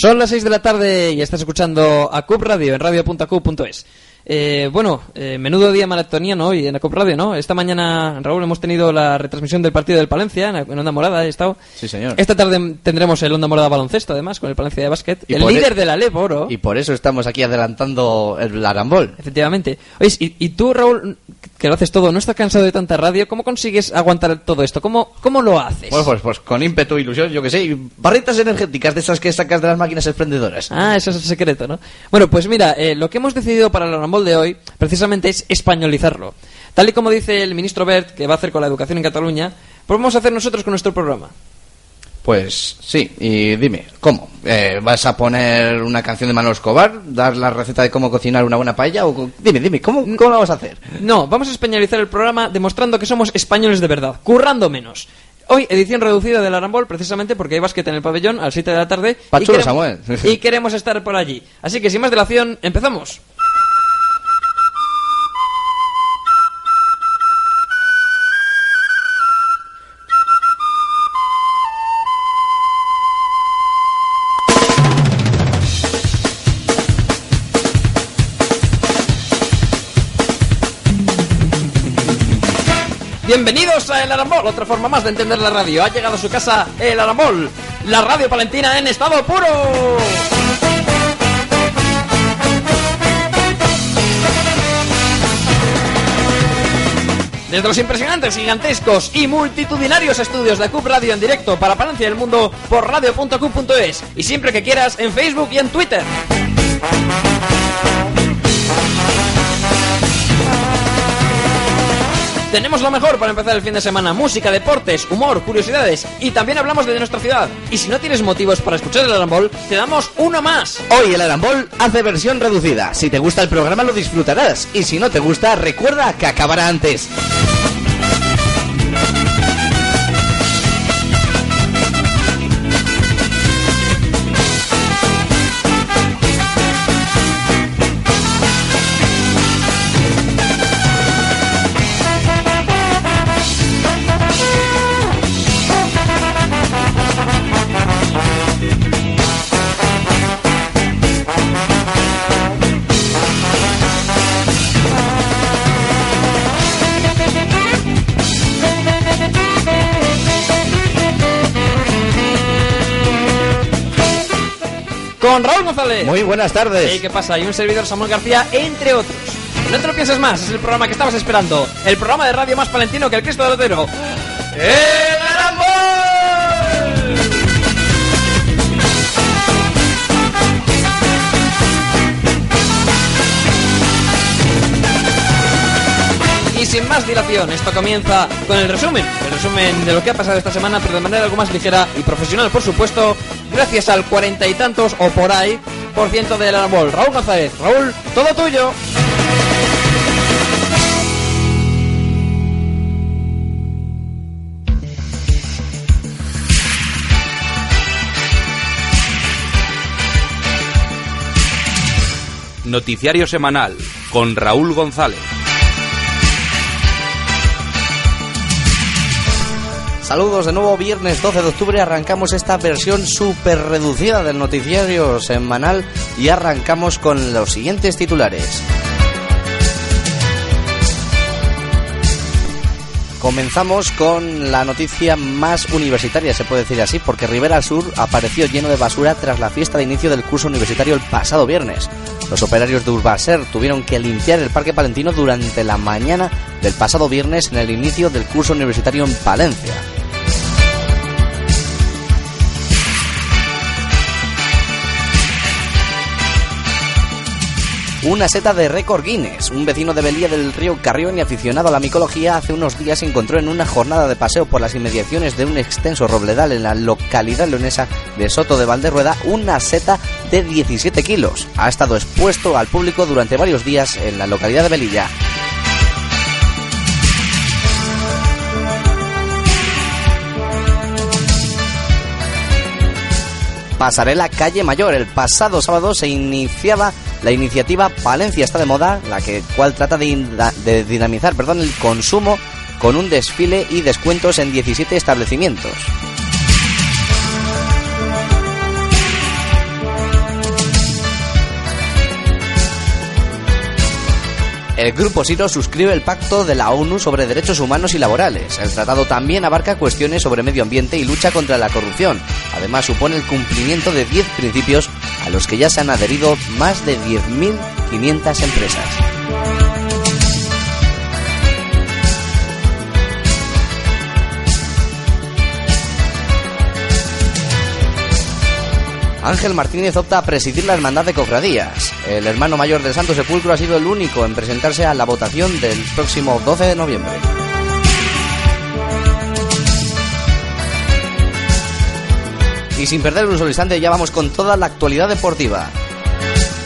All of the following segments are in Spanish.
Son las 6 de la tarde y estás escuchando a Cub Radio en radio.cub.es. Eh, bueno, eh, menudo día maratoniano hoy en la Cub Radio, ¿no? Esta mañana, Raúl, hemos tenido la retransmisión del partido del Palencia en, en Onda Morada, he estado. Sí, señor. Esta tarde tendremos el Onda Morada baloncesto, además, con el Palencia de básquet. Y el líder e- de la LEP, oro. Y por eso estamos aquí adelantando el Arambol. Efectivamente. Oye, y, y tú, Raúl, que lo haces todo, ¿no estás cansado de tanta radio? ¿Cómo consigues aguantar todo esto? ¿Cómo, cómo lo haces? Bueno, pues, pues con ímpetu, ilusión, yo que sé, y barritas energéticas de esas que sacas de las máquinas exprendedoras. Ah, eso es el secreto, ¿no? Bueno, pues mira, eh, lo que hemos decidido para Arambol de hoy, precisamente es españolizarlo. Tal y como dice el ministro Bert, que va a hacer con la educación en Cataluña, pues vamos a hacer nosotros con nuestro programa. Pues sí, y dime, ¿cómo? Eh, ¿Vas a poner una canción de Manuel Escobar? ¿Dar la receta de cómo cocinar una buena paella? O, dime, dime, ¿cómo, ¿cómo lo vas a hacer? No, vamos a españolizar el programa demostrando que somos españoles de verdad, currando menos. Hoy, edición reducida del Arambol, precisamente porque hay básquet en el pabellón a las 7 de la tarde. y Pachulo, queremos- Samuel. y queremos estar por allí. Así que, sin más dilación, empezamos. Bienvenidos a El Arambol, otra forma más de entender la radio. Ha llegado a su casa El Arambol, la radio palentina en estado puro. Desde los impresionantes, gigantescos y multitudinarios estudios de CUB Radio en directo para Palencia del Mundo por radio.cub.es y siempre que quieras en Facebook y en Twitter. Tenemos lo mejor para empezar el fin de semana, música, deportes, humor, curiosidades y también hablamos de nuestra ciudad. Y si no tienes motivos para escuchar el Arambol, te damos uno más. Hoy el Arambol hace versión reducida. Si te gusta el programa lo disfrutarás. Y si no te gusta, recuerda que acabará antes. Con Raúl González. Muy buenas tardes. Hey, ¿qué pasa? Y un servidor Samuel García, entre otros. No te lo pienses más, es el programa que estabas esperando. El programa de radio más palentino que el Cristo del Otero. ¡El Arambol! Y sin más dilación, esto comienza con el resumen. Resumen de lo que ha pasado esta semana, pero de manera algo más ligera y profesional, por supuesto, gracias al cuarenta y tantos o por ahí por ciento del Arambol. Raúl González, Raúl, todo tuyo. Noticiario semanal con Raúl González. Saludos de nuevo, viernes 12 de octubre arrancamos esta versión súper reducida del noticiario semanal y arrancamos con los siguientes titulares. Comenzamos con la noticia más universitaria, se puede decir así, porque Rivera Sur apareció lleno de basura tras la fiesta de inicio del curso universitario el pasado viernes. Los operarios de Urbaser tuvieron que limpiar el Parque Palentino durante la mañana del pasado viernes en el inicio del curso universitario en Palencia. Una seta de récord Guinness. Un vecino de Belía del río Carrión y aficionado a la micología hace unos días encontró en una jornada de paseo por las inmediaciones de un extenso robledal en la localidad leonesa de Soto de Valderrueda una seta de 17 kilos. Ha estado expuesto al público durante varios días en la localidad de Belilla. Pasarela Calle Mayor. El pasado sábado se iniciaba la iniciativa Palencia está de moda, la que, cual trata de, dinamizar perdón, el consumo con un desfile y descuentos en 17 establecimientos. El Grupo Siro suscribe el Pacto de la ONU sobre Derechos Humanos y Laborales. El tratado también abarca cuestiones sobre medio ambiente y lucha contra la corrupción. Además, supone el cumplimiento de 10 principios a los que ya se han adherido más de 10.500 empresas. Ángel Martínez opta a presidir la Hermandad de Cofradías. El hermano mayor del Santo Sepulcro ha sido el único en presentarse a la votación del próximo 12 de noviembre. Y sin perder un solo instante ya vamos con toda la actualidad deportiva.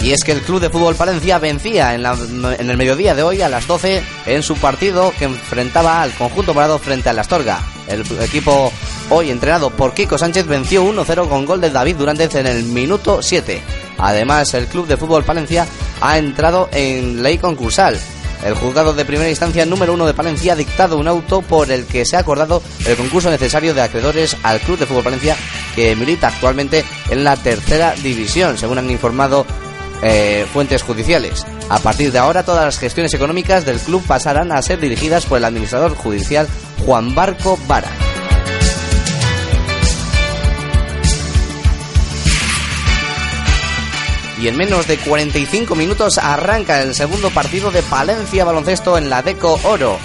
Y es que el Club de Fútbol Palencia vencía en, el mediodía de hoy a las 12 en su partido que enfrentaba al conjunto morado frente al Astorga. El equipo hoy entrenado por Kiko Sánchez venció 1-0 con gol de David Durante en el minuto 7. Además, el Club de Fútbol Palencia ha entrado en ley concursal. El juzgado de primera instancia número 1 de Palencia ha dictado un auto por el que se ha acordado el concurso necesario de acreedores al Club de Fútbol Palencia que milita actualmente en la tercera división, según han informado eh, fuentes judiciales. A partir de ahora, todas las gestiones económicas del club pasarán a ser dirigidas por el administrador judicial Juan Barco Vara. Y en menos de 45 minutos arranca el segundo partido de Palencia Baloncesto en la Deco Oro.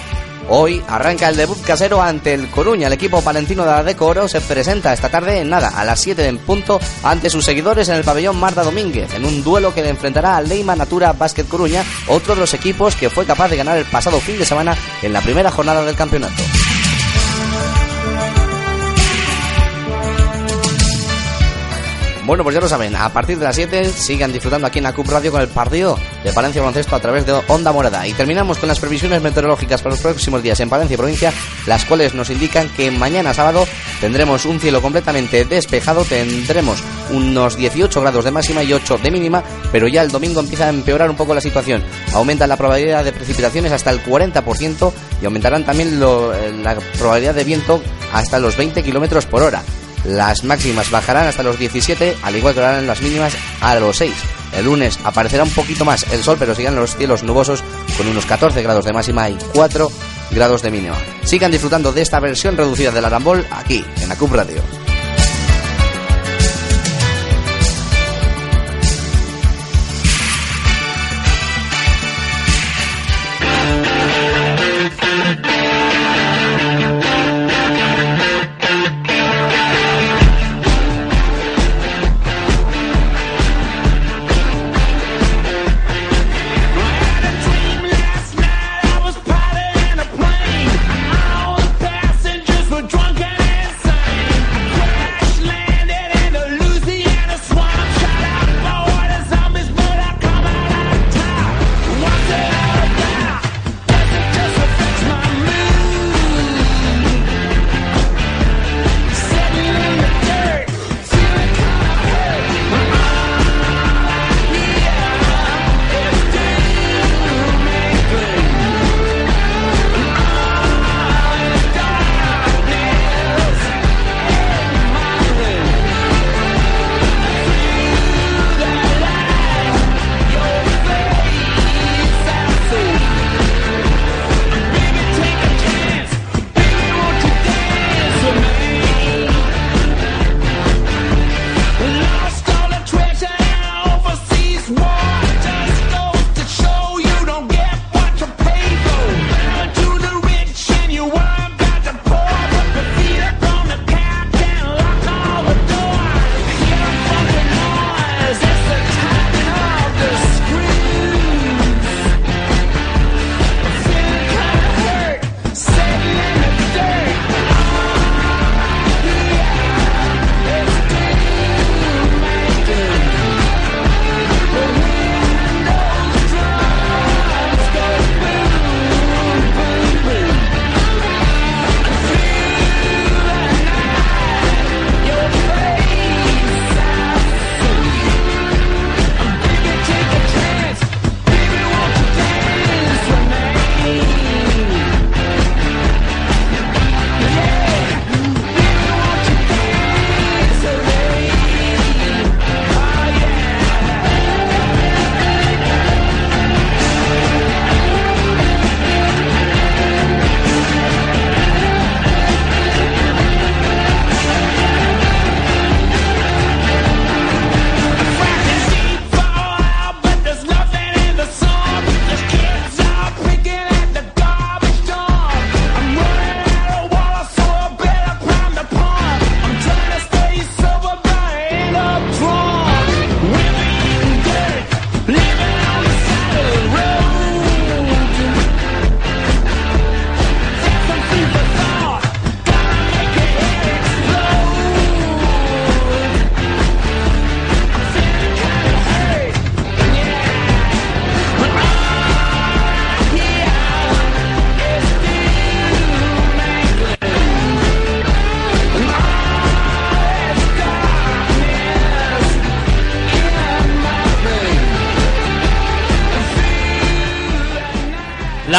Hoy arranca el debut casero ante el Coruña. El equipo palentino de la Deco Oro se presenta esta tarde en nada, a las 7 en punto, ante sus seguidores en el pabellón Marta Domínguez, en un duelo que le enfrentará al Leima Natura Basket Coruña, otro de los equipos que fue capaz de ganar el pasado fin de semana en la primera jornada del campeonato. Bueno, pues ya lo saben, a partir de las 7 sigan disfrutando aquí en la CUP Radio con el partido de Palencia Baloncesto a través de Onda Morada. Y terminamos con las previsiones meteorológicas para los próximos días en Palencia provincia, las cuales nos indican que mañana sábado tendremos un cielo completamente despejado, tendremos unos 18 grados de máxima y 8 de mínima, pero ya el domingo empieza a empeorar un poco la situación. Aumenta la probabilidad de precipitaciones hasta el 40% y aumentarán también la probabilidad de viento hasta los 20 kilómetros por hora. Las máximas bajarán hasta los 17, al igual que harán las mínimas a los 6. El lunes aparecerá un poquito más el sol, pero sigan los cielos nubosos con unos 14 grados de máxima y 4 grados de mínima. Sigan disfrutando de esta versión reducida del Arambol aquí, en la CUB Radio.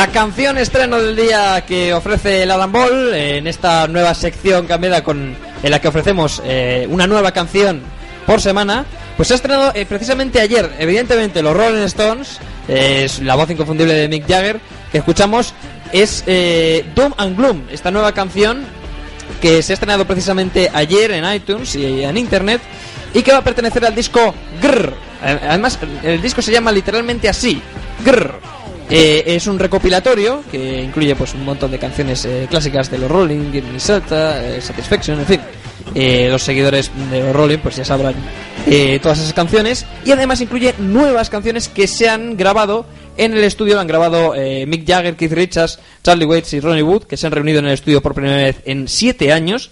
La canción estreno del día que ofrece el Adam Ball en esta nueva sección cambiada con en la que ofrecemos eh, una nueva canción por semana, pues se ha estrenado eh, precisamente ayer. Evidentemente, los Rolling Stones, eh, la voz inconfundible de Mick Jagger que escuchamos es eh, Doom and Gloom, esta nueva canción que se ha estrenado precisamente ayer en iTunes y en Internet y que va a pertenecer al disco Grrr. Eh, Además, el disco se llama literalmente así, Grrr. Eh, es un recopilatorio que incluye pues un montón de canciones eh, clásicas de los Rolling, Give Me Shelter, eh, Satisfaction, en fin. Eh, los seguidores de los Rolling pues ya sabrán todas esas canciones y además incluye nuevas canciones que se han grabado en el estudio, lo han grabado Mick Jagger, Keith Richards, Charlie Waits y Ronnie Wood, que se han reunido en el estudio por primera vez en siete años,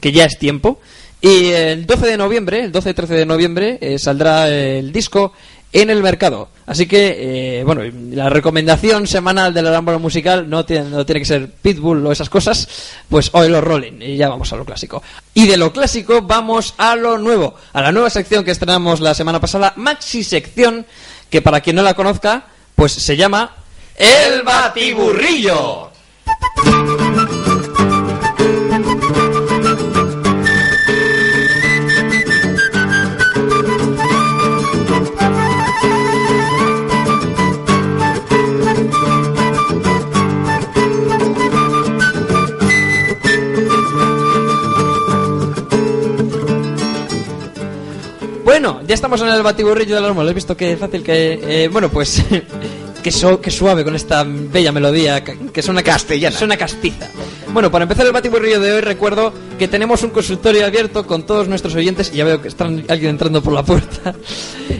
que ya es tiempo. Y el 12 de noviembre, el 12 y 13 de noviembre, saldrá el disco en el mercado. Así que, eh, bueno, la recomendación semanal del arámbolo musical no tiene, no tiene que ser Pitbull o esas cosas, pues hoy los Rolling, y ya vamos a lo clásico. Y de lo clásico vamos a lo nuevo, a la nueva sección que estrenamos la semana pasada, Maxi Sección, que para quien no la conozca, pues se llama El Batiburrillo. Bueno, ya estamos en el batiburrillo del árbol. He visto que fácil que. eh, bueno, pues. que, so- que suave con esta bella melodía que, suena Castellana. Suena castiza. Bueno, para empezar el batiburrillo de hoy, recuerdo que tenemos un consultorio abierto con todos nuestros oyentes. Y ya veo que está alguien entrando por la puerta.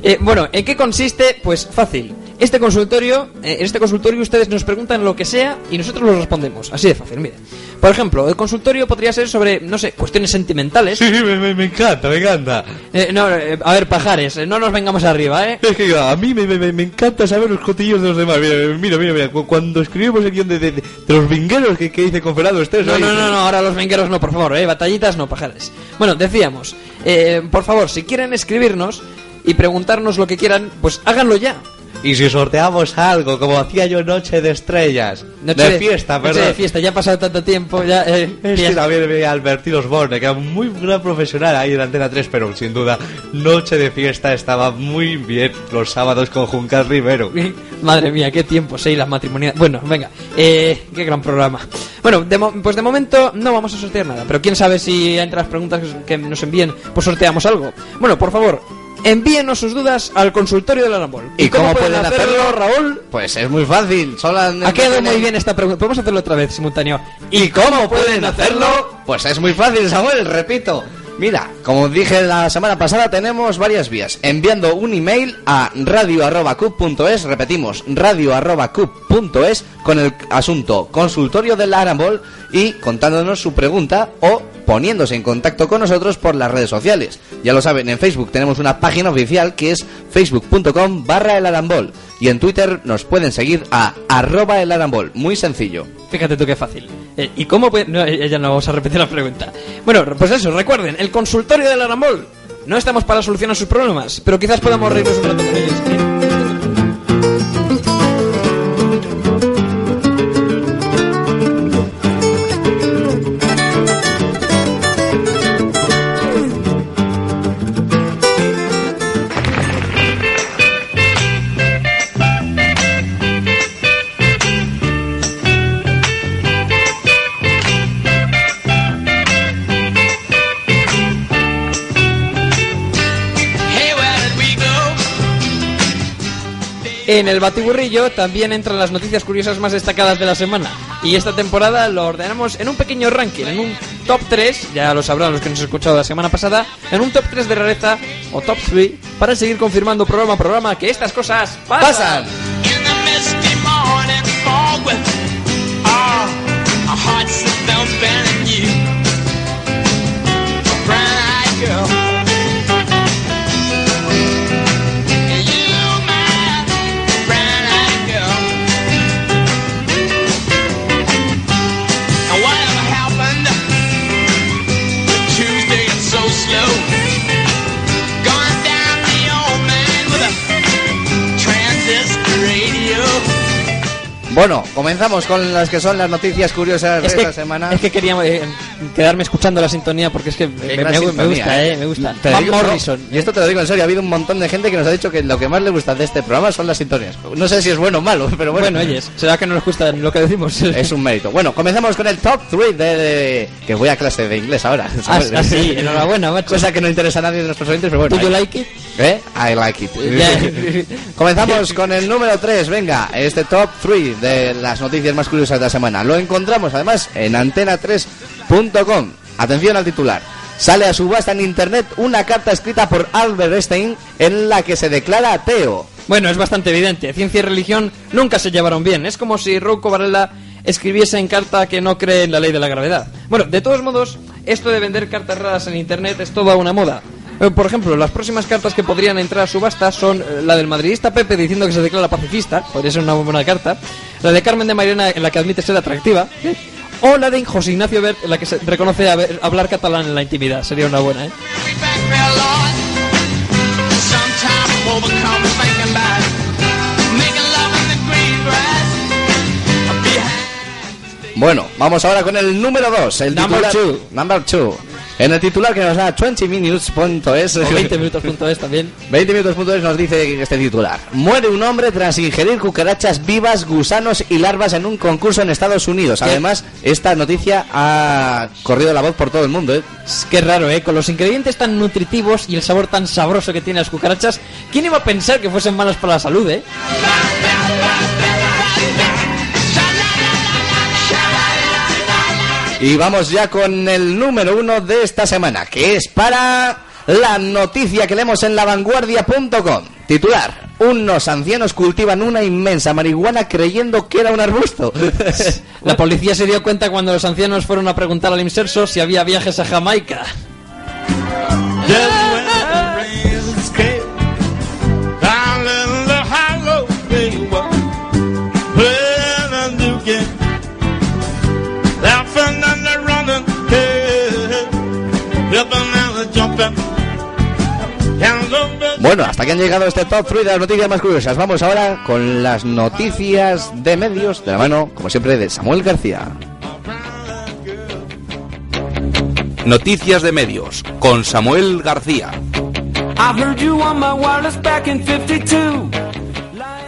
Eh, bueno, ¿en qué consiste? Pues fácil. Este consultorio, eh, en este consultorio ustedes nos preguntan lo que sea y nosotros lo respondemos. Así de fácil, mire. Por ejemplo, el consultorio podría ser sobre, no sé, cuestiones sentimentales. Sí, sí, me, me- me encanta, me encanta. Eh, no, eh, a ver, pajares, eh, no nos vengamos arriba, ¿eh? Es que a mí me, me- encanta saber los cotillos de los demás. Mira, mira, mira, mira. cu- Cuando escribimos el guion de, de- de los vingueros que, que hice con Fernando Estés. No, no, no, no, ahora los vengueros no, por favor, ¿eh? Batallitas no, pajares. Bueno, decíamos, eh, por favor, si quieren escribirnos y preguntarnos lo que quieran, pues háganlo ya. Y si sorteamos algo, como hacía yo Noche de Estrellas. Noche de, fiesta, noche perdón. de fiesta, ya ha pasado tanto tiempo, ya... Eh, Es que también vi a Albertino Osborne, que era un muy gran profesional ahí en Antena 3, pero sin duda, Noche de Fiesta estaba muy bien los sábados con Juncal Rivero. Madre mía, qué tiempo, sí, las matrimoniales. Bueno, venga, eh, qué gran programa. Bueno, de mo- pues de momento no vamos a sortear nada, pero quién sabe si entre las preguntas que nos envíen, pues sorteamos algo. Bueno, por favor, envíenos sus dudas al consultorio del Arambol. ¿Y cómo pueden hacerlo, Raúl? Pues es muy fácil. Solo Ha quedado muy bien esta pregunta. Podemos hacerlo otra vez, simultáneo. ¿Y cómo pueden hacerlo? Pues es muy fácil, Samuel, repito. Mira, como dije la semana pasada, tenemos varias vías. Enviando un email a radio.cub.es, repetimos, radio.cub.es con el asunto consultorio del Arambol y contándonos su pregunta o poniéndose en contacto con nosotros por las redes sociales. Ya lo saben, en Facebook tenemos una página oficial que es facebook.com barra el arambol y en Twitter nos pueden seguir a arroba el arambol. Muy sencillo. Fíjate tú qué fácil. Eh, ¿Y cómo puede.? No, ya no vamos a repetir la pregunta. Bueno, pues eso, recuerden, el consultorio del Arambol. No estamos para solucionar sus problemas, pero quizás podamos reírnos un rato con ellos. En el batiburrillo también entran las noticias curiosas más destacadas de la semana. Y esta temporada lo ordenamos en un pequeño ranking, en un top 3, ya lo sabrán los que nos han escuchado la semana pasada, en un top 3 de rareza o top 3 para seguir confirmando programa a programa que estas cosas pasan. ¡Pasan! Bueno, comenzamos con las que son las noticias curiosas de Es esta que, semana. es que quería eh, quedarme escuchando la sintonía porque es que me, gusta, eh, me gusta. Te Van digo, no, Morrison. y esto te lo digo en serio, ha habido un montón de gente que nos ha dicho que lo que más le gusta de este programa son las sintonías. No sé si es bueno o malo, pero bueno. Bueno, oyes, será que no nos gusta lo que decimos. Es un mérito. Bueno, comenzamos con el top 3 de, de- Que voy a clase de inglés ahora. Ah, ah, sí, enhorabuena, macho. Cosa que no interesa a nadie de nuestros oyentes, pero bueno. ¿Do you like it? ¿Eh? I like it. Ya. Comenzamos con el número 3, venga, este top 3 de las noticias más curiosas de la semana. Lo encontramos además en antena3.com. Atención al titular. Sale a subasta en internet una carta escrita por Albert Einstein en la que se declara ateo. Bueno, es bastante evidente. Ciencia y religión nunca se llevaron bien. Es como si Rocco Varela escribiese en carta que no cree en la ley de la gravedad. Bueno, de todos modos, esto de vender cartas raras en internet es toda una moda. Eh, Por ejemplo, las próximas cartas que podrían entrar a subasta son eh, la del madridista Pepe diciendo que se declara pacifista, podría ser una buena carta, la de Carmen de Mairena en la que admite ser atractiva, o la de José Ignacio Bert en la que se reconoce haber- hablar catalán en la intimidad, sería una buena, ¿eh? Bueno, vamos ahora con el número 2, el Number titular. two. Number 2. En el titular que nos da 20minutes.es. O 20 minutos.es también. 20 minutos.es nos dice este titular. Muere un hombre tras ingerir cucarachas vivas, gusanos y larvas en un concurso en Estados Unidos. ¿Qué? Además, esta noticia ha corrido la voz por todo el mundo. ¿eh? Es que raro, ¿eh? Con los ingredientes tan nutritivos y el sabor tan sabroso que tienen las cucarachas, ¿quién iba a pensar que fuesen malas para la salud, eh? Y vamos ya con el número uno de esta semana, que es para la noticia que leemos en lavanguardia.com. Titular. Unos ancianos cultivan una inmensa marihuana creyendo que era un arbusto. La policía se dio cuenta cuando los ancianos fueron a preguntar al inserso si había viajes a Jamaica. Bueno, hasta que han llegado este top 3 de las noticias más curiosas. Vamos ahora con las noticias de medios de la mano, como siempre, de Samuel García. Noticias de medios con Samuel García. I heard you on my wireless back in 52.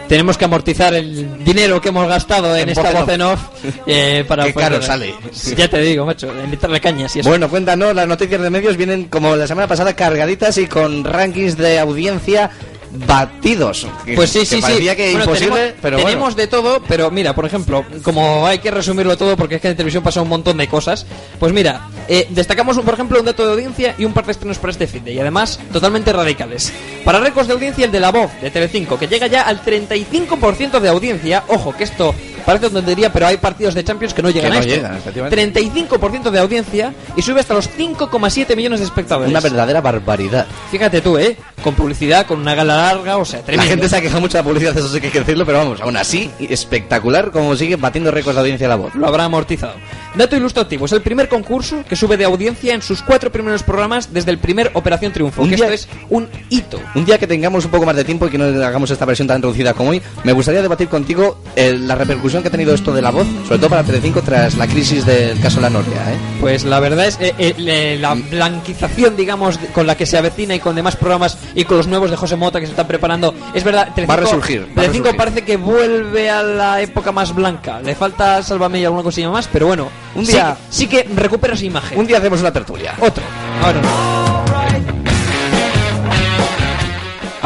Tenemos que amortizar el dinero que hemos gastado en, En esta voz en off eh, para Qué caro sale. Ya te digo, macho, invitarle cañas y eso. Bueno, cuéntanos, las noticias de medios vienen como la semana pasada cargaditas y con rankings de audiencia batidos. Que- Pues sí, que sí, sí. parecía que Bueno, imposible, tenemos, pero tenemos bueno. de todo, pero mira, por ejemplo, como hay que resumirlo todo porque es que en televisión pasa un montón de cosas, pues mira, eh, destacamos por ejemplo un dato de audiencia y un par de estrenos para este fin de y además totalmente radicales. Para récords de audiencia el de La Voz de Telecinco, que llega ya al 35% de audiencia, ojo, que esto parece tontería, pero hay partidos de Champions que no llegan no a esto. llegan, efectivamente. 35% de audiencia y sube hasta los 5,7 millones de espectadores. Una verdadera barbaridad. Fíjate tú, ¿eh? Con publicidad, con una gala larga, o sea, La tremendo. gente se ha quejado mucho de la publicidad, eso sí que hay que decirlo, pero vamos, aún así, espectacular como sigue batiendo récords de audiencia la voz. lo habrá amortizado. Dato ilustrativo, es el primer concurso que sube de audiencia en sus cuatro primeros programas desde el primer Operación Triunfo, Un que día- esto es un hito. Un día que tengamos un poco más de tiempo y que no hagamos esta versión tan reducida como hoy, me gustaría debatir contigo eh, la repercusión que ha tenido esto de la voz, sobre todo para Telecinco tras la crisis del caso La Noria. ¿eh? Pues la verdad es eh, eh, la blanquización, digamos, con la que se avecina y con demás programas y con los nuevos de José Mota que se están preparando, es verdad, Telecinco, Va a resurgir, va a Telecinco resurgir. parece que vuelve a la época más blanca. Le falta Sálvame y alguna cosilla más, pero bueno, Un día- sí, que recupera su imagen. Un día hacemos una tertulia. Otro. Ahora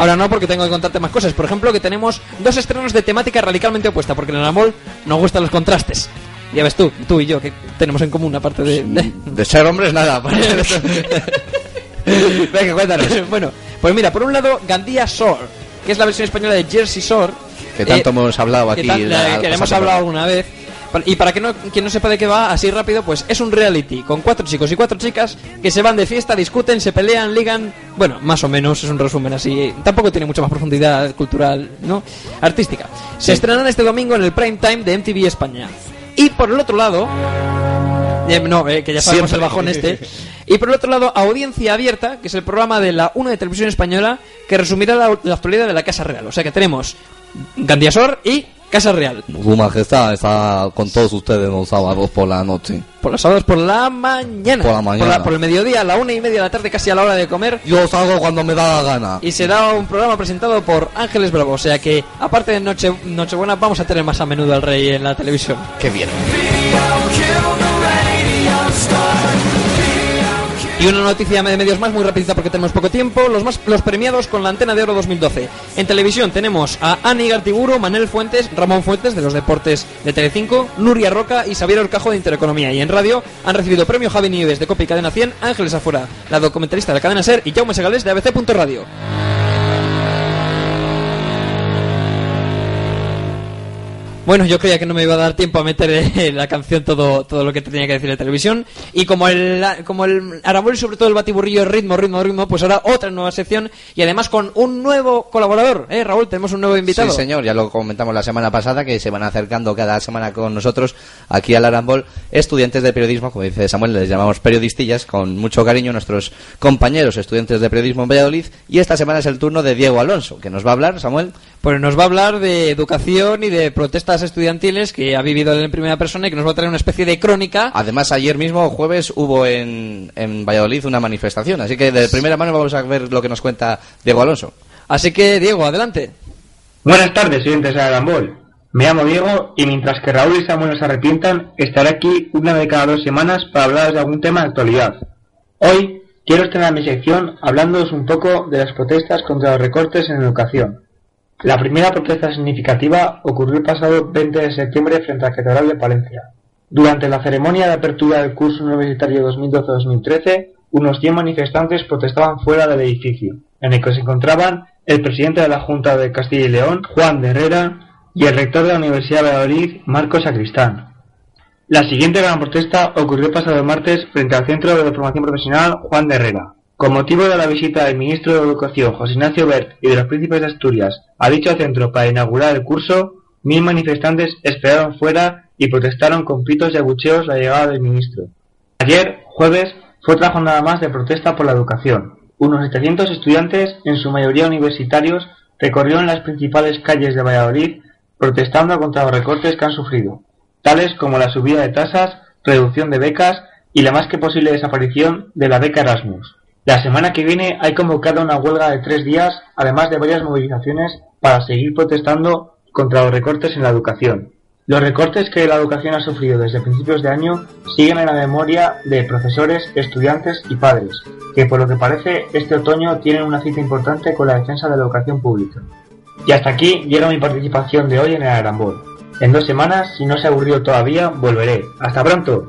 Ahora no, porque tengo que contarte más cosas. Por ejemplo, que tenemos dos estrenos de temática radicalmente opuesta, porque en el Amol nos gustan los contrastes. Ya ves tú, tú y yo, que tenemos en común, aparte de... de- De ser hombres, nada. Venga, cuéntanos. bueno, pues mira, por un lado, Gandía Shore, que es la versión española de Jersey Shore. Que tanto Eh, hemos hablado aquí. la- que la hemos hablado alguna vez. Y para que no, quien no sepa de qué va, así rápido, pues es un reality con cuatro chicos y cuatro chicas que se van de fiesta, discuten, se pelean, ligan. Bueno, más o menos es un resumen así. Tampoco tiene mucha más profundidad cultural, ¿no? Artística. Se estrenarán este domingo en el prime time de MTV España. Y por el otro lado. eh, no, eh, que ya sabemos Siempre. el bajón este. Y por el otro lado, Audiencia Abierta, que es el programa de la 1 de Televisión Española que resumirá la, la actualidad de la Casa Real. O sea que tenemos Gandiasor y Casa Real. Su Majestad está con todos ustedes los sábados por la noche. Por los sábados por la mañana. Por la mañana. Por, el mediodía, a la una y media de la tarde, casi a la hora de comer. Yo salgo cuando me da la gana. Y será un programa presentado por Ángeles Bravo. O sea que, aparte de Noche, Nochebuena, vamos a tener más a menudo al rey en la televisión. Qué bien. Y una noticia de medios más muy rapidita porque tenemos poco tiempo. Los premiados con la Antena de Oro 2012. En televisión tenemos a Ani Gartiburu, Manel Fuentes, Ramón Fuentes de los deportes de Telecinco, Nuria Roca y Xavier Orcajo de Intereconomía. Y en radio han recibido premio Javi Nieves de Copa y Cadena 100, Ángeles Afuera, la documentalista de la cadena SER y Jaume Segales de ABC.radio. Bueno, yo creía que no me iba a dar tiempo a meter en la canción todo, todo lo que tenía que decir de televisión. Y como el, como el Arabol y sobre todo el batiburrillo ritmo, ritmo, ritmo, pues ahora otra nueva sección y además con un nuevo colaborador. ¿Eh, Raúl? Tenemos un nuevo invitado. Sí, señor, ya lo comentamos la semana pasada, que se van acercando cada semana con nosotros aquí al Arambol estudiantes de periodismo, como dice Samuel, les llamamos periodistillas, con mucho cariño nuestros compañeros estudiantes de periodismo en Valladolid. Y esta semana es el turno de Diego Alonso, que nos va a hablar, Samuel. Pues nos va a hablar de educación y de protestas estudiantiles que ha vivido él en primera persona y que nos va a traer una especie de crónica. Además, ayer mismo, jueves, hubo en, en Valladolid una manifestación, así que de primera mano vamos a ver lo que nos cuenta Diego Alonso. Así que, Diego, adelante. Buenas tardes, oyentes de Arambol. Me llamo Diego y mientras que Raúl y Samuel se arrepientan, estaré aquí una de cada dos semanas para hablaros de algún tema de actualidad. Hoy quiero estrenar mi sección hablándoos un poco de las protestas contra los recortes en educación. La primera protesta significativa ocurrió el pasado 20 de septiembre frente a la Catedral de Palencia. Durante la ceremonia de apertura del curso universitario 2012-2013, unos 100 manifestantes protestaban fuera del edificio, en el que se encontraban el presidente de la Junta de Castilla y León, Juan de Herrera, y el rector de la Universidad de Valladolid, Marcos Sacristán. La siguiente gran protesta ocurrió el pasado martes frente al Centro de Formación Profesional Juan de Herrera. Con motivo de la visita del ministro de Educación, José Ignacio Bert, y de los príncipes de Asturias a dicho centro para inaugurar el curso, mil manifestantes esperaron fuera y protestaron con pitos y abucheos la llegada del ministro. Ayer, jueves, fue otra jornada más de protesta por la educación. Unos 700 estudiantes, en su mayoría universitarios, recorrieron las principales calles de Valladolid protestando contra los recortes que han sufrido, tales como la subida de tasas, reducción de becas y la más que posible desaparición de la beca Erasmus. La semana que viene hay convocada una huelga de tres días, además de varias movilizaciones para seguir protestando contra los recortes en la educación. Los recortes que la educación ha sufrido desde principios de año siguen en la memoria de profesores, estudiantes y padres, que por lo que parece este otoño tienen una cita importante con la defensa de la educación pública. Y hasta aquí llega mi participación de hoy en el Arambol. En dos semanas, si no se ha aburrido todavía, volveré. ¡Hasta pronto!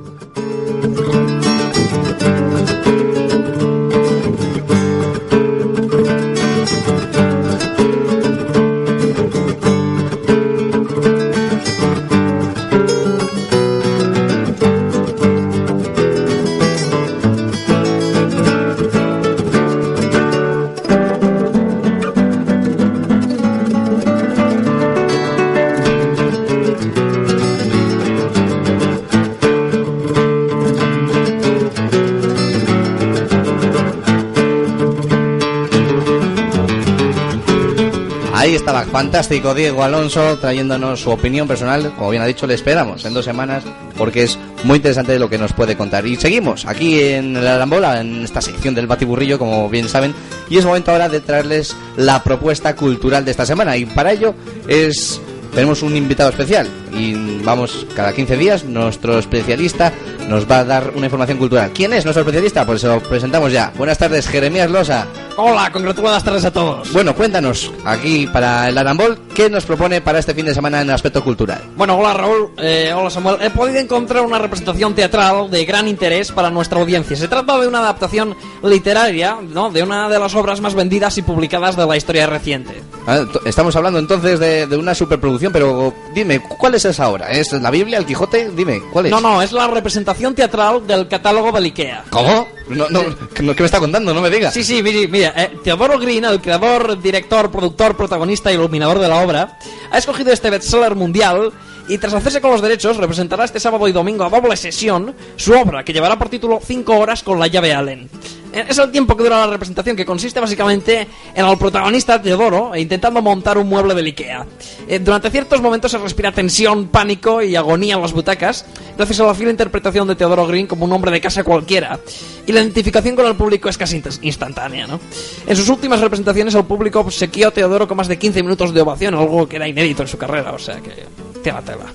Fantástico Diego Alonso trayéndonos su opinión personal. Como bien ha dicho, le esperamos en dos semanas porque es muy interesante lo que nos puede contar. Y seguimos aquí en la Arambola, en esta sección del Batiburrillo, como bien saben. Y es momento ahora de traerles la propuesta cultural de esta semana. Y para ello es tenemos un invitado especial y vamos cada 15 días nuestro especialista nos va a dar una información cultural. ¿Quién es nuestro especialista? Pues se lo presentamos ya. Buenas tardes, Jeremías Losa. Hola, congratuladas tardes a todos. Bueno, cuéntanos, aquí para el Arambol, ¿qué nos propone para este fin de semana en el aspecto cultural? Bueno, hola Raúl, eh, hola Samuel. He podido encontrar una representación teatral de gran interés para nuestra audiencia. Se trata de una adaptación literaria, ¿no? De una de las obras más vendidas y publicadas de la historia reciente. Ah, Estamos hablando entonces de, de una superproducción, pero dime, ¿cuál es esa obra? ¿Es la Biblia, el Quijote? Dime, ¿cuál es? No, no, es la representación teatral del catálogo de Ikea. ¿Cómo? No, no, ¿qué me está contando? No me digas. Sí, sí, mira, mira eh, Teodoro Green, el creador, director, productor, protagonista y iluminador de la obra, ha escogido este bestseller mundial y tras hacerse con los derechos representará este sábado y domingo a doble sesión su obra que llevará por título 5 horas con la llave Allen. Es el tiempo que dura la representación, que consiste básicamente en el protagonista Teodoro intentando montar un mueble del Ikea. Eh, durante ciertos momentos se respira tensión, pánico y agonía en las butacas, gracias a la fiel interpretación de Teodoro Green como un hombre de casa cualquiera. Y la identificación con el público es casi inst- instantánea, ¿no? En sus últimas representaciones el público obsequió a Teodoro con más de 15 minutos de ovación, algo que era inédito en su carrera, o sea que... Tela, tela.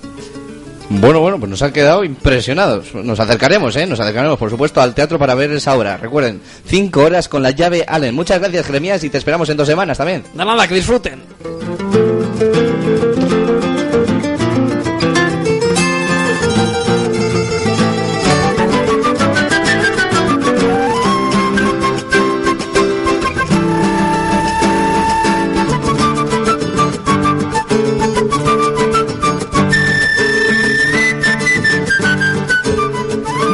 Bueno, bueno, pues nos han quedado impresionados. Nos acercaremos, ¿eh? Nos acercaremos, por supuesto, al teatro para ver esa obra. Recuerden, cinco horas con la llave Allen. Muchas gracias, Jeremías, y te esperamos en dos semanas también. De nada, que disfruten.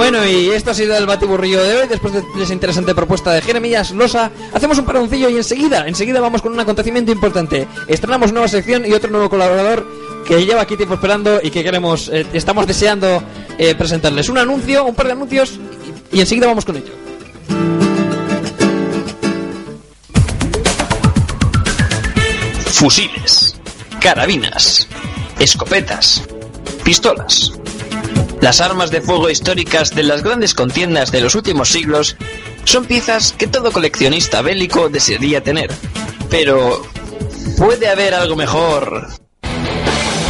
Bueno, y esto ha sido el batiburrillo de hoy. Después de esa interesante propuesta de Jeremías Losa, hacemos un paroncillo y enseguida, enseguida vamos con un acontecimiento importante. Estrenamos nueva sección y otro nuevo colaborador que lleva aquí tiempo esperando y que queremos, eh, estamos deseando eh, presentarles. Un anuncio, un par de anuncios y, y enseguida vamos con ello. Fusiles, carabinas, escopetas, pistolas. Las armas de fuego históricas de las grandes contiendas de los últimos siglos son piezas que todo coleccionista bélico desearía tener. Pero, ¿puede haber algo mejor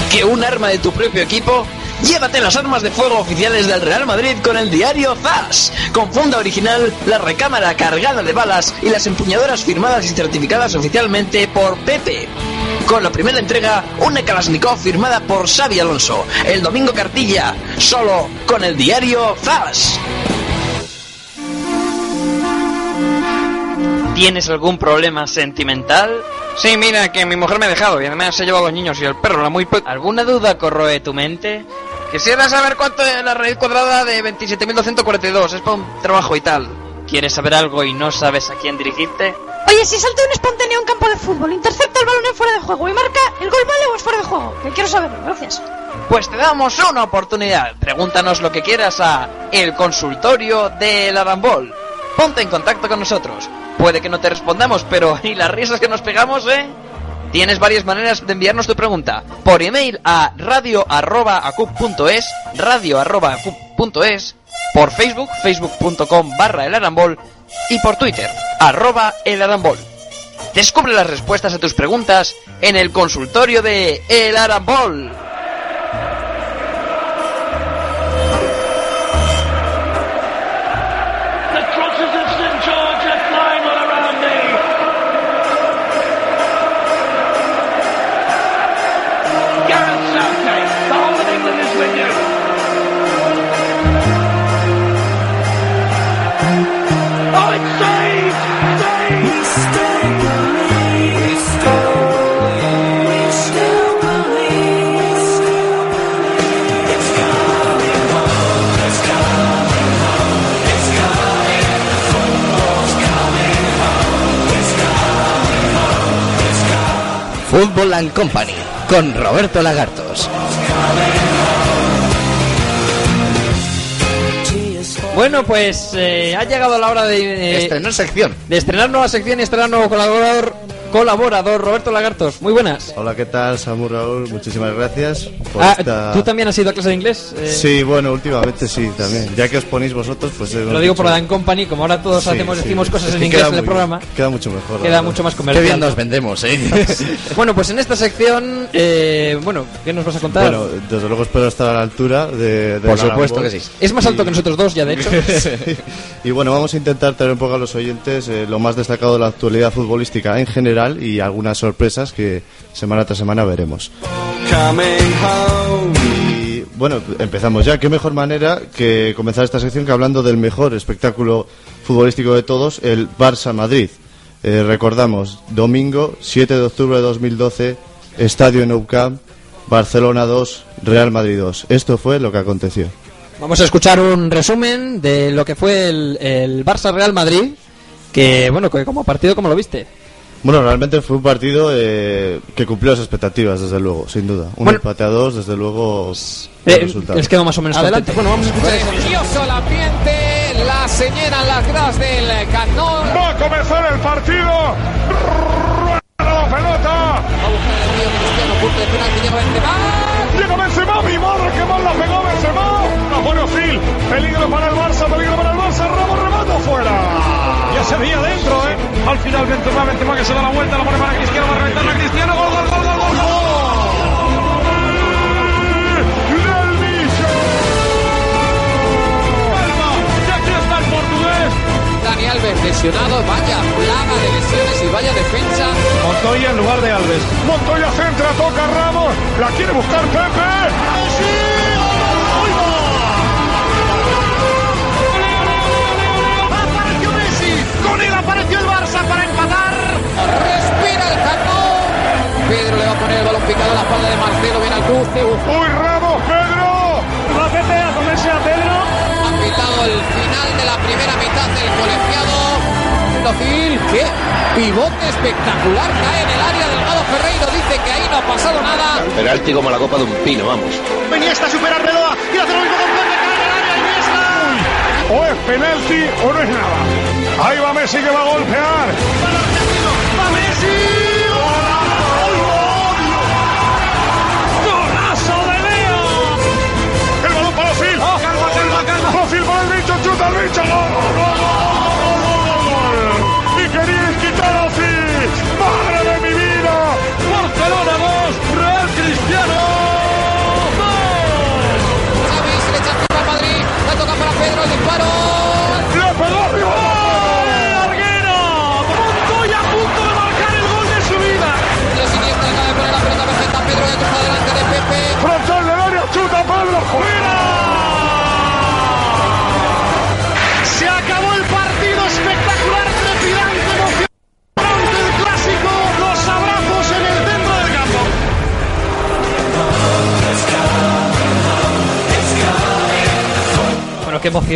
que un arma de tu propio equipo? Llévate las armas de fuego oficiales del Real Madrid con el diario ZAS, con funda original, la recámara cargada de balas y las empuñadoras firmadas y certificadas oficialmente por Pepe. Con la primera entrega, una Kalashnikov firmada por Xavi Alonso. El domingo cartilla, solo con el diario ZAS. ¿Tienes algún problema sentimental? Sí, mira, que mi mujer me ha dejado y además se ha llevado a los niños y el perro, la muy... ¿Alguna duda corroe tu mente? Quisiera saber cuánto es la raíz cuadrada de 27.242, es para un trabajo y tal. ¿Quieres saber algo y no sabes a quién dirigirte? Oye, si salta un espontáneo en campo de fútbol, intercepta el balón en fuera de juego y marca, ¿el gol vale o es fuera de juego? Que quiero saberlo, gracias. Pues te damos una oportunidad. Pregúntanos lo que quieras a el consultorio del Arambol. Ponte en contacto con nosotros. Puede que no te respondamos, pero ¿y las risas que nos pegamos, eh? Tienes varias maneras de enviarnos tu pregunta. Por email a radio.acup.es, radio.acup.es, por Facebook, facebook.com barra el y por Twitter, arroba el arambol. Descubre las respuestas a tus preguntas en el consultorio de El Arambol. Football and Company, con Roberto Lagartos. Bueno, pues eh, ha llegado la hora de, eh, Estrenar sección. de estrenar nueva sección y estrenar nuevo colaborador, colaborador Roberto Lagartos. Muy buenas. Hola, ¿qué tal, Samu Raúl? Muchísimas gracias por Ah, esta... ¿Tú también has ido a clase de inglés? Eh, Sí, bueno, últimamente sí, también. Ya que os ponéis vosotros, pues... hemos Lo digo por dicho- Dan Company, como ahora todos Sí, hacemos, sí. decimos cosas Es en inglés en el programa, Queda mucho mejor. queda mucho más Qué comercial. bien nos vendemos, ¿eh? Bueno, pues en esta sección, eh, bueno, ¿qué nos vas a contar? Bueno, desde luego espero estar a la altura de... de Por la supuesto que sí. es más alto que nosotros dos ya, de hecho. Sí. Y bueno, vamos a intentar traer un poco a los oyentes eh, lo más destacado de la actualidad futbolística en general y algunas sorpresas que semana tras semana veremos. Y bueno, empezamos ya. ¿Qué mejor manera que comenzar esta sección que hablando del mejor espectáculo futbolístico de todos, el Barça Madrid? Eh, recordamos, domingo 7 de octubre de 2012, Estadio Nou Camp, Barcelona 2, Real Madrid 2. Esto fue lo que aconteció. Vamos a escuchar un resumen de lo que fue el, el Barça Real Madrid, que bueno, que como partido, ¿cómo lo viste? Bueno, realmente fue un partido eh, que cumplió las expectativas, desde luego, sin duda. Un Bueno. empate a dos, desde luego, Eh, les quedo más o menos Adelante. Bueno, vamos a escuchar. Precioso el ambiente, las se llenan las gradas del Nou. Va a comenzar el partido. Rueda la pelota. Llega Benzema. Llega Benzema, mi madre, que mal la pegó Benzema. A bueno, Phil. Peligro para el Barça, peligro para el Barça. Ramos remata fuera. Ya se veía dentro, ¿eh? Al final Benzema, Benzema que se da la vuelta, la pone para Cristiano, va a reventar a Cristiano. Gol, gol, gol, gol, gol, gol. Dani Alves lesionado, vaya plaga de lesiones y vaya defensa. Montoya en lugar de Alves. Montoya centra, toca Ramos. La quiere buscar Pepe. Apareció Apareció el Barça para empatar. Respira el Camp. Pedro le va a poner el balón picado a la espalda de Marcelo. Viene al cruce. Uy, Ramos, Pedro. Va Pepe a comerse a Pedro. Ha pitado el final de la primera mitad del colegiado. Civil, qué pivote espectacular cae en el área Delgado Ferreiro dice que ahí no ha pasado nada. Penalti como la copa de un pino, vamos. Iniesta supera a Arbeloa y hace lo mismo con O es penalti o no es nada. Ahí va Messi que va a golpear. ¡Va Messi!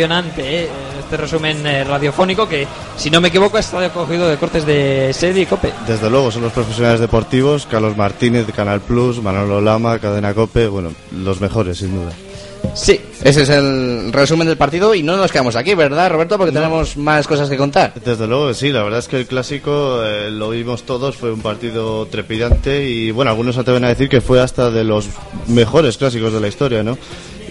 Emocionante, ¿eh? Este resumen eh, radiofónico que, si no me equivoco, está cogido de cortes de Sedi y Cope. Desde luego, son los profesionales deportivos, Carlos Martínez de Canal Plus, Manolo Lama, Cadena Cope, bueno, los mejores, sin duda. Sí, ese es el resumen del partido y no nos quedamos aquí, ¿verdad, Roberto? Porque tenemos más cosas que contar. Desde luego sí, la verdad es que el clásico eh, lo vimos todos, fue un partido trepidante y bueno, algunos atreven a decir que fue hasta de los mejores clásicos de la historia, ¿no?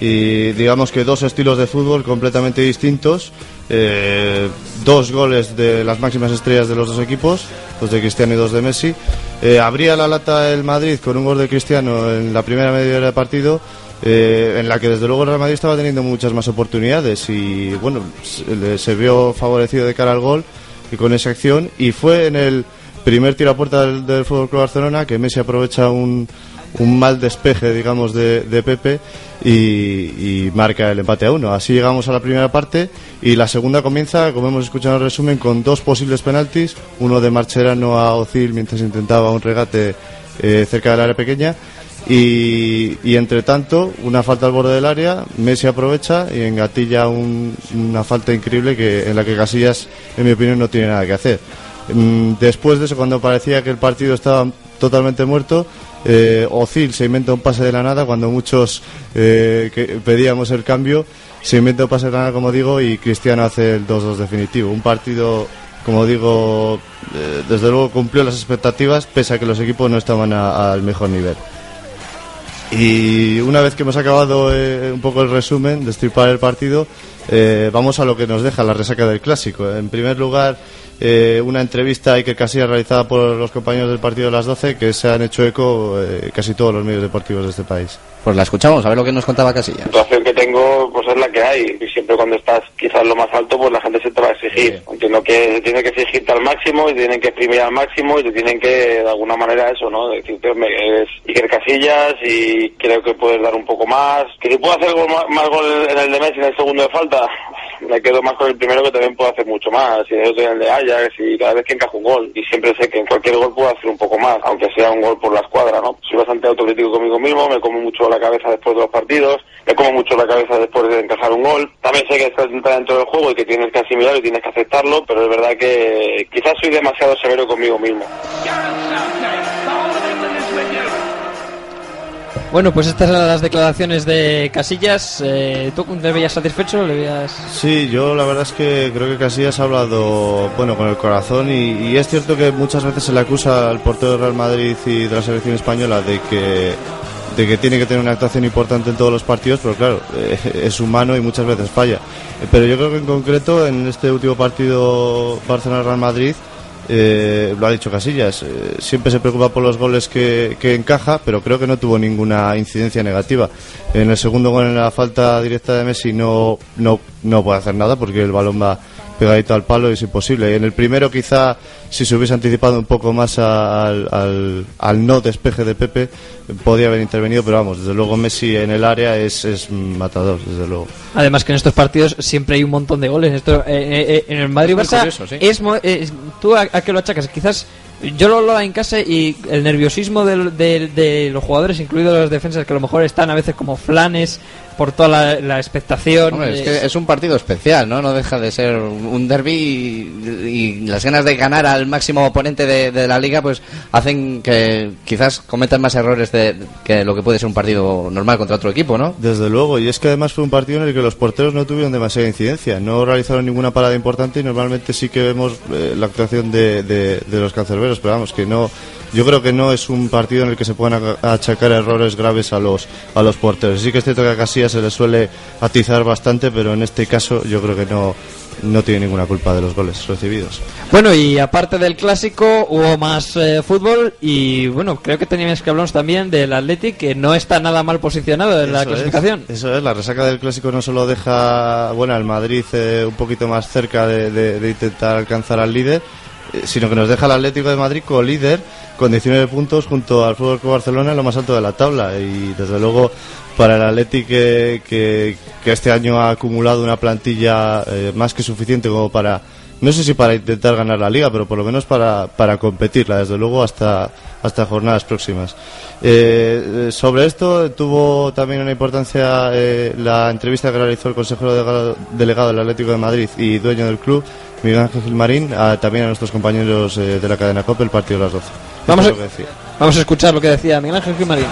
Y digamos que dos estilos de fútbol completamente distintos, eh, dos goles de las máximas estrellas de los dos equipos, dos de Cristiano y dos de Messi. Eh, abría la lata el Madrid con un gol de Cristiano en la primera media hora de partido. eh, en la que desde luego el Real Madrid estaba teniendo muchas más oportunidades y bueno, se, se vio favorecido de cara al gol y con esa acción y fue en el primer tiro a puerta del, del Fútbol Club Barcelona que Messi aprovecha un, un mal despeje digamos de, de Pepe y, marca el empate a uno. Así llegamos a la primera parte y la segunda comienza como hemos escuchado en el resumen con dos posibles penaltis. Uno de Marcherano a Ozil mientras intentaba un regate eh, cerca del área pequeña. Y, y entre tanto, una falta al borde del área, Messi aprovecha y engatilla un- una falta increíble que, en la que Casillas, en mi opinión, no tiene nada que hacer. Mm, Después de eso, cuando parecía que el partido estaba totalmente muerto, eh, Ozil se inventa un pase de la nada cuando muchos eh, que pedíamos el cambio, se inventa un pase de la nada, como digo, y Cristiano hace el 2-2 definitivo. Un partido, como digo, eh, desde luego cumplió las expectativas, pese a que los equipos no estaban al mejor nivel. Y una vez que hemos acabado eh, un poco el resumen, destripar el partido, vamos a lo que nos deja la resaca del clásico. En primer lugar, eh, una entrevista a Iker Casillas realizada por los compañeros del partido de las 12 que se han hecho eco eh, casi todos los medios deportivos de este país. Pues la escuchamos, a ver lo que nos contaba Casillas. La situación que tengo pues es la que hay y siempre cuando estás quizás lo más alto pues la gente se te va a exigir. Entiendo que se tiene que exigirte al máximo y te tienen que exprimir al máximo y te tienen que de alguna manera eso no decirte "Me- es Iker Casillas y creo que puedes dar un poco más que si puedo hacer gol más gol en el de Messi en el segundo de falta me quedo más con el primero que también puedo hacer mucho más. Y otro en el de Ajax y cada vez que encajo un gol y siempre sé que en cualquier gol puedo hacer un poco más aunque sea un gol por la escuadra no soy bastante autocrítico conmigo mismo me como mucho la cabeza después de los partidos me como mucho la cabeza después de encajar un gol. También sé que estás dentro del juego y que tienes que asimilar y tienes que aceptarlo pero es verdad que quizás soy demasiado severo conmigo mismo Bueno, pues estas eran las declaraciones de Casillas. Eh, ¿Tú te veías satisfecho? ¿Le veías... Sí, yo la verdad es que creo que Casillas ha hablado bueno con el corazón y, y es cierto que muchas veces se le acusa al portero del Real Madrid y de la selección española de que de que tiene que tener una actuación importante en todos los partidos, pero claro, eh, es humano y muchas veces falla. Eh, Pero yo creo que en concreto en este último partido Barcelona-Real Madrid eh, lo ha dicho Casillas, siempre se preocupa por los goles que, que encaja, pero creo que no tuvo ninguna incidencia negativa. En el segundo gol, en la falta directa de Messi, no, no, no puede hacer nada porque el balón va pegadito al palo y es imposible. En el primero, quizá, si se hubiese anticipado un poco más a- al, al, al no despeje de Pepe, podía haber intervenido, pero vamos, desde luego Messi en el área es, es matador, desde luego. Además que en estos partidos siempre hay un montón de goles. Esto, eh, eh, eh, en el Madrid Muy Barça curioso, sí. es, tú a, a qué lo achacas. Quizás yo lo hablaba en casa y el nerviosismo del- del- de, los jugadores, incluidos los defensas, que a lo mejor están a veces como flanes por toda la, la expectación. Hombre, es que es un partido especial, ¿no? No deja de ser un derby y, y las ganas de ganar al máximo oponente de, de la liga, pues hacen que quizás cometan más errores de, que lo que puede ser un partido normal contra otro equipo, ¿no? Desde luego, y es que además fue un partido en el que los porteros no tuvieron demasiada incidencia, no realizaron ninguna parada importante y normalmente sí que vemos eh, la actuación de, de- los cancerberos, pero vamos, que no, yo creo que no es un partido en el que se puedan achacar errores graves a los, a los porteros. Sí que es cierto que a Casillas se le suele atizar bastante, pero en este caso yo creo que no, no tiene ninguna culpa de los goles recibidos. Bueno, y aparte del clásico, hubo más eh, fútbol y bueno, creo que teníamos que hablarnos también del Athletic, que no está nada mal posicionado en la es, clasificación. eso es, la resaca del clásico no solo deja bueno al Madrid eh, un poquito más cerca de, de- de intentar alcanzar al líder, sino que nos deja al Atlético de Madrid como líder con 19 puntos junto al Fútbol Club Barcelona en lo más alto de la tabla y desde luego para el Atlético que, este año ha acumulado una plantilla eh, más que suficiente como para no sé si para intentar ganar la liga, pero por lo menos para, para competirla, desde luego, hasta, hasta jornadas próximas. Eh, eh, sobre esto tuvo también una importancia eh, la entrevista que realizó el consejero delegado del Atlético de Madrid y dueño del club, Miguel Ángel Gilmarín, a- también a nuestros compañeros eh, de la cadena COPE, el partido de las 12. Vamos a, vamos a escuchar lo que decía Miguel Ángel Gimarín.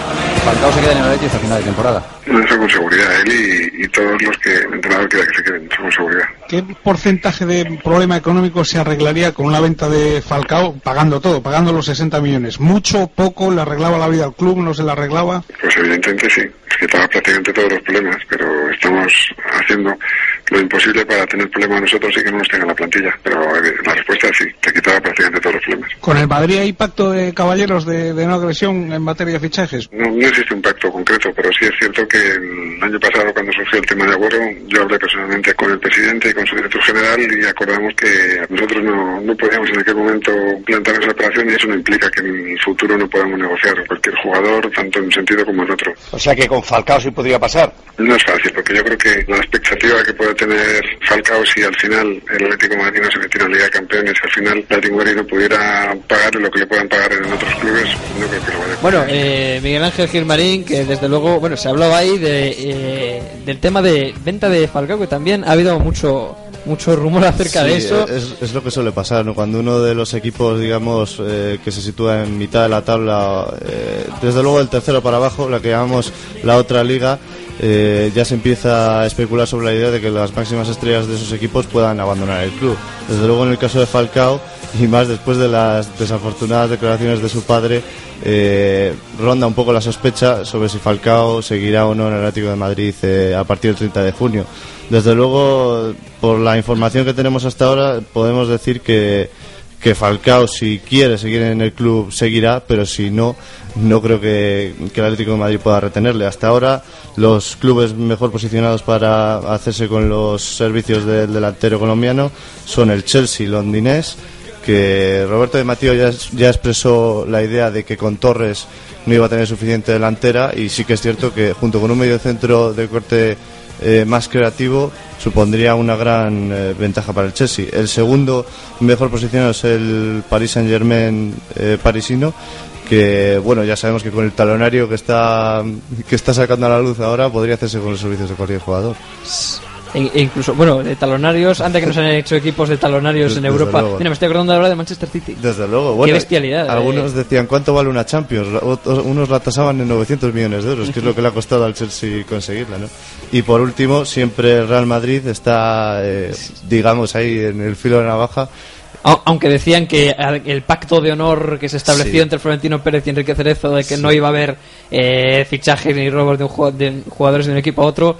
Falcao se queda en el Atlético hasta final de temporada. Eso con seguridad, él y, y todos los que el entrenador quiera que se queden, eso con seguridad. ¿Qué porcentaje de problema económico se arreglaría con una venta de Falcao pagando todo, pagando los 60 millones? ¿Mucho, poco? ¿Le arreglaba la vida al club? ¿No se la arreglaba? Pues evidentemente sí, es que paga prácticamente todos los problemas, pero estamos haciendo lo imposible para tener problemas nosotros y que no nos tenga la plantilla. Pero eh, la respuesta es sí, te quitaba prácticamente todos los problemas. ¿Con el Madrid hay pacto de caballeros de, de no agresión en materia de fichajes? No, no existe un pacto concreto, pero sí es cierto que el año pasado, cuando surgió el tema de Agüero, yo hablé personalmente con el presidente y con su director general y acordamos que nosotros no, no podíamos en aquel momento plantear esa operación y eso no implica que en el futuro no podamos negociar cualquier jugador, tanto en un sentido como en otro. O sea que con Falcao sí podría pasar. No es fácil, porque yo creo que la expectativa que pueda tener Falcao si al final el Atlético de Madrid no se metiera en la Liga de Campeones, al final el Atlético de Madrid no pudiera pagar lo que le puedan pagar en otros clubes, no creo que lo vaya a Bueno, eh, Miguel Ángel Gilmarín, que desde luego, bueno, se hablaba ahí de, eh, del tema de venta de Falcao, que también ha habido mucho mucho rumor acerca de eso. Es, es lo que suele pasar, ¿no? Cuando uno de los equipos, digamos, eh, que se sitúa en mitad de la tabla, eh, desde luego el tercero para abajo, la que llamamos la otra liga, eh, ya se empieza a especular sobre la idea de que las máximas estrellas de esos equipos puedan abandonar el club. Desde luego en el caso de Falcao, y más después de las desafortunadas declaraciones de su padre, eh, ronda un poco la sospecha sobre si Falcao seguirá o no en el Atlético de Madrid eh, a partir del 30 de junio. Desde luego, por la información que tenemos hasta ahora, podemos decir que, que Falcao, si quiere seguir en el club, seguirá, pero si no, no creo que, que el Atlético de Madrid pueda retenerle. Hasta ahora, los clubes mejor posicionados para hacerse con los servicios del delantero colombiano son el Chelsea londinés, que Roberto de Matío ya, ya expresó la idea de que con Torres no iba a tener suficiente delantera y sí que es cierto que junto con un medio centro de corte eh, más creativo supondría una gran eh, ventaja para el Chelsea. El segundo mejor posicionado es el Paris Saint Germain eh, parisino que bueno ya sabemos que con el talonario que está que está sacando a la luz ahora podría hacerse con los servicios de cualquier jugador. E, e incluso, bueno, de talonarios, antes que nos han hecho equipos de talonarios en Europa. luego. Mira, me estoy acordando ahora de Manchester City. Desde luego, Qué bueno, bestialidad. eh. Algunos decían cuánto vale una Champions, Otros- unos la tasaban en 900 millones de euros, que es lo que le ha costado al Chelsea conseguirla, ¿no? Y por último, siempre Real Madrid está, eh, digamos, ahí en el filo de la navaja. Au- Aunque decían que el pacto de honor que se estableció Sí. entre Florentino Pérez y Enrique Cerezo de que no iba a haber eh, fichajes ni robos de, un de jugadores de un equipo a otro,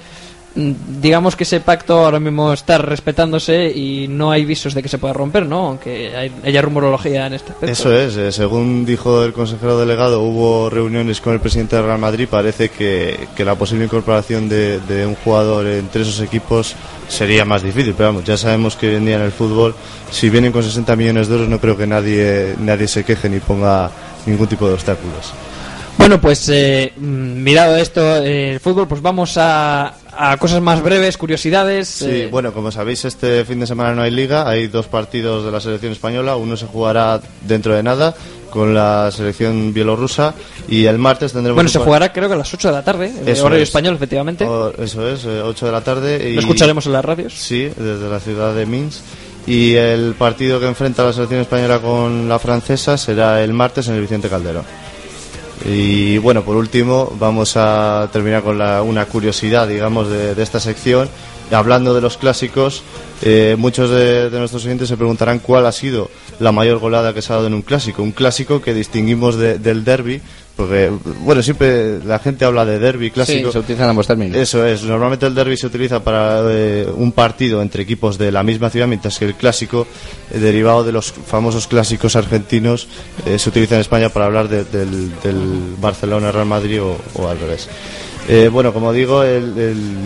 digamos que ese pacto ahora mismo está respetándose y no hay visos de que se pueda romper, ¿no? Aunque hay, haya rumorología en este aspecto. Eso es, eh, según dijo el consejero delegado, hubo reuniones con el presidente del Real Madrid. Parece que, que la posible incorporación de, de un jugador entre esos equipos sería más difícil. Pero vamos, ya sabemos que hoy en día en el fútbol, si vienen con 60 millones de euros, no creo que nadie, nadie se queje ni ponga ningún tipo de obstáculos. Bueno, pues eh, mm, mirado esto, eh, el fútbol, pues vamos a, a cosas más breves, curiosidades. Sí, eh, bueno, como sabéis, este fin de semana no hay liga, hay dos partidos de la selección española, uno se jugará dentro de nada con la selección bielorrusa y el martes tendremos... bueno, se jugará creo que a las 8 de la tarde, eh, Eso horario es. español, efectivamente. O- eso es, eh, 8 de la tarde. Y, Lo escucharemos en las radios. Sí, desde la ciudad de Minsk. Y el partido que enfrenta la selección española con la francesa será el martes en el Vicente Calderón. Y bueno, por último, vamos a terminar con la- una curiosidad, digamos, de, esta sección. Hablando de los clásicos, eh, muchos de, nuestros oyentes se preguntarán cuál ha sido la mayor goleada que se ha dado en un clásico. Un clásico que distinguimos de- del derby, porque, bueno, siempre la gente habla de derby clásico. Sí, se utilizan ambos términos. Eso es, normalmente el derby se utiliza para eh, un partido entre equipos de la misma ciudad, mientras que el clásico, eh, derivado de los famosos clásicos argentinos, eh, se utiliza en España para hablar de- del, del Barcelona-Real Madrid o, o al revés. Bueno, como digo, el- el-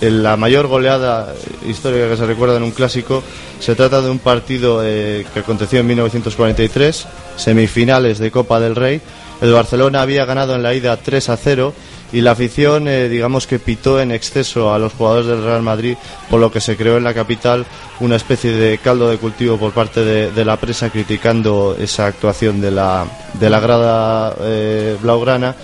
el- la mayor goleada histórica que se recuerda en un clásico se trata de un partido eh, que aconteció en 1943, semifinales de Copa del Rey. El Barcelona había ganado en la ida 3 a 0 y la afición, eh, digamos que pitó en exceso a los jugadores del Real Madrid, por lo que se creó en la capital una especie de caldo de cultivo por parte de, la presa criticando esa actuación de la, de la grada eh, blaugrana.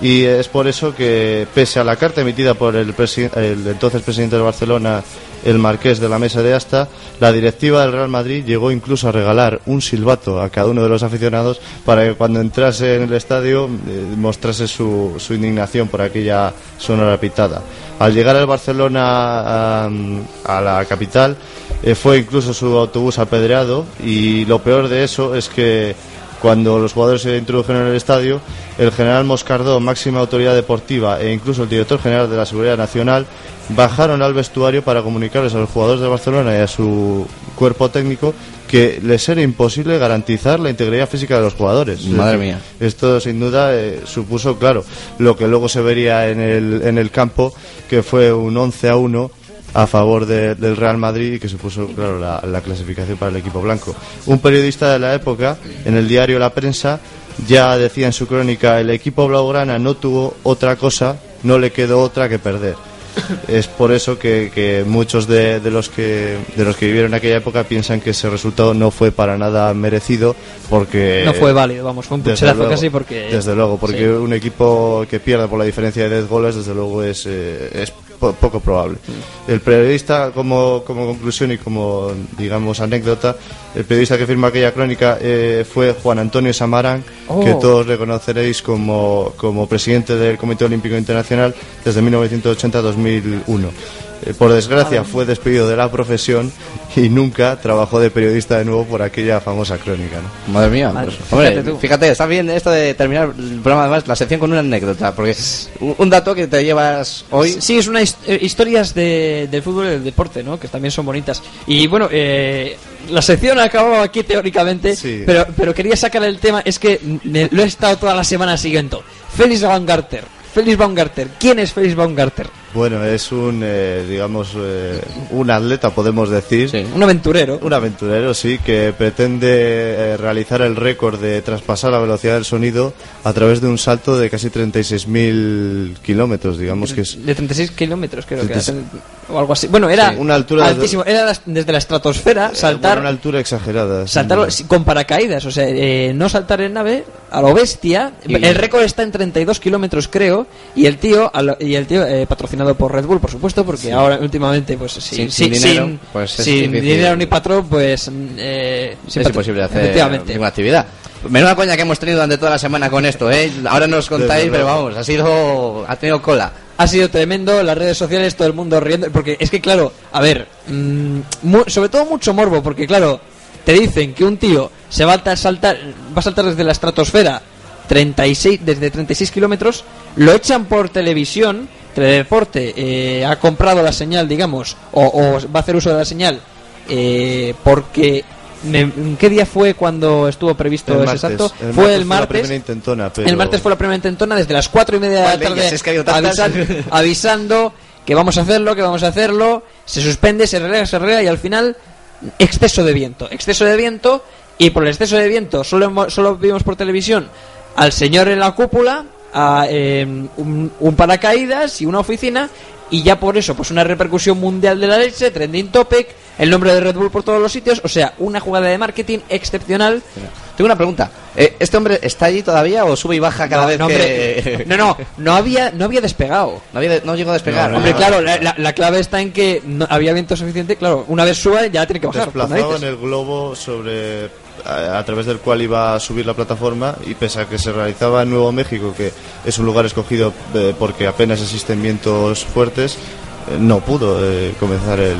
Y es por eso que, pese a la carta emitida por el, el entonces presidente de Barcelona, el marqués de la mesa de Asta, la directiva del Real Madrid llegó incluso a regalar un silbato a cada uno de los aficionados para que cuando entrase en el estadio eh, mostrase su, indignación por aquella sonora pitada. Al llegar el Barcelona a, a la capital, eh, fue incluso su autobús apedreado y lo peor de eso es que cuando los jugadores se introdujeron en el estadio, el general Moscardó, máxima autoridad deportiva, e incluso el director general de la Seguridad Nacional bajaron al vestuario para comunicarles a los jugadores de Barcelona y a su cuerpo técnico que les era imposible garantizar la integridad física de los jugadores. Es Madre decir, mía. Esto sin duda eh, supuso, claro, lo que luego se vería en el, en el campo, que fue un 11 a 1 a favor de- del Real Madrid y que supuso, claro, la, la clasificación para el equipo blanco. Un periodista de la época, en el diario La Prensa, ya decía en su crónica, el equipo blaugrana no tuvo otra cosa, no le quedó otra que perder. Es por eso que, que muchos de, de los que de los que vivieron aquella época piensan que ese resultado no fue para nada merecido porque No fue válido, vamos, fue un pucherazo luego, casi porque... Desde luego, porque Sí. un equipo que pierda por la diferencia de 10 goles, desde luego es, eh, es po- poco probable. Mm. El periodista, como, como conclusión y como, digamos, anécdota, el periodista que firma aquella crónica eh, fue Juan Antonio Samarán, Oh. que todos reconoceréis como, como presidente del Comité Olímpico Internacional desde 1980 a 2001. Eh, por desgracia, fue despedido de la profesión y nunca trabajó de periodista de nuevo por aquella famosa crónica. ¿no? Madre mía, Madre, pues, hombre, fíjate tú. fíjate, está bien esto de terminar el programa, además, la sección con una anécdota, porque es un, dato que te llevas hoy. Sí, es una his- eh, historias de, del fútbol y del deporte, ¿no? Que también son bonitas. Y bueno, eh, la sección ha acabado aquí teóricamente, pero, pero quería sacar el tema, es que me- lo he estado toda la semana siguiendo. Félix Baumgarter. Félix Baumgarter. ¿Quién es Félix Baumgarter? Bueno, es un, eh, digamos, eh, un atleta, podemos decir. Un aventurero. Un aventurero, sí, que pretende eh, realizar el récord de traspasar la velocidad del sonido a través de un salto de casi 36.000 kilómetros, digamos que es... De 36 kilómetros, creo que 36. era, O algo así. Bueno, era Sí, una altura de- altísimo. Era desde la estratosfera saltar. Bueno, una altura exagerada. Saltar con paracaídas, o sea, eh, no saltar en nave a lo bestia. Y- El récord está en 32 kilómetros, creo, y el tío, lo- y el tío patrocinado patrocinado por Red Bull, por supuesto, porque Sí. ahora últimamente, pues Sin- sí, sin dinero, sin, pues es sin dinero ni patrón, pues eh, sin es imposible hacer Efectivamente. ninguna actividad. Menuda coña que hemos tenido durante toda la semana con esto, ¿eh? Ahora nos contáis, pero vamos, ha sido... ha tenido cola. Ha sido tremendo, las redes sociales, todo el mundo riendo, porque es que claro, a ver, mm, mu- sobre todo mucho morbo, porque claro, te dicen que un tío se va a saltar, va a saltar desde la estratosfera 36, desde 36 kilómetros, lo echan por televisión, Teledeporte eh, ha comprado la señal, digamos, o, o va a hacer uso de la señal, eh, porque me- ¿qué día fue cuando estuvo previsto El ese martes. salto? El fue martes el fue la martes. primera intentona, pero- El martes fue la primera intentona desde las cuatro y media de la tarde es que avisan- avisando que vamos a hacerlo, que vamos a hacerlo, se suspende, se relega, se relega y al final exceso de viento, exceso de viento y por el exceso de viento solo, solo vimos por televisión al señor en la cúpula, a eh, un, un paracaídas y una oficina y ya por eso pues una repercusión mundial de la leche, trending topic, el nombre de Red Bull por todos los sitios, o sea, una jugada de marketing excepcional. Tengo una pregunta. Eh, ¿Este hombre está allí todavía o sube y baja cada No, vez no, que...? hombre, no, no, no había, no había despegado. No, había- no llegó a despegar. Hombre, claro, la, la- la clave está en que no había viento suficiente. Claro, una vez sube ya tiene que bajar. Desplazaban narices. el globo sobre a, a través del cual iba a subir la plataforma y pese a que se realizaba en Nuevo México, que es un lugar escogido eh, porque apenas existen vientos fuertes, eh, no pudo comenzar el,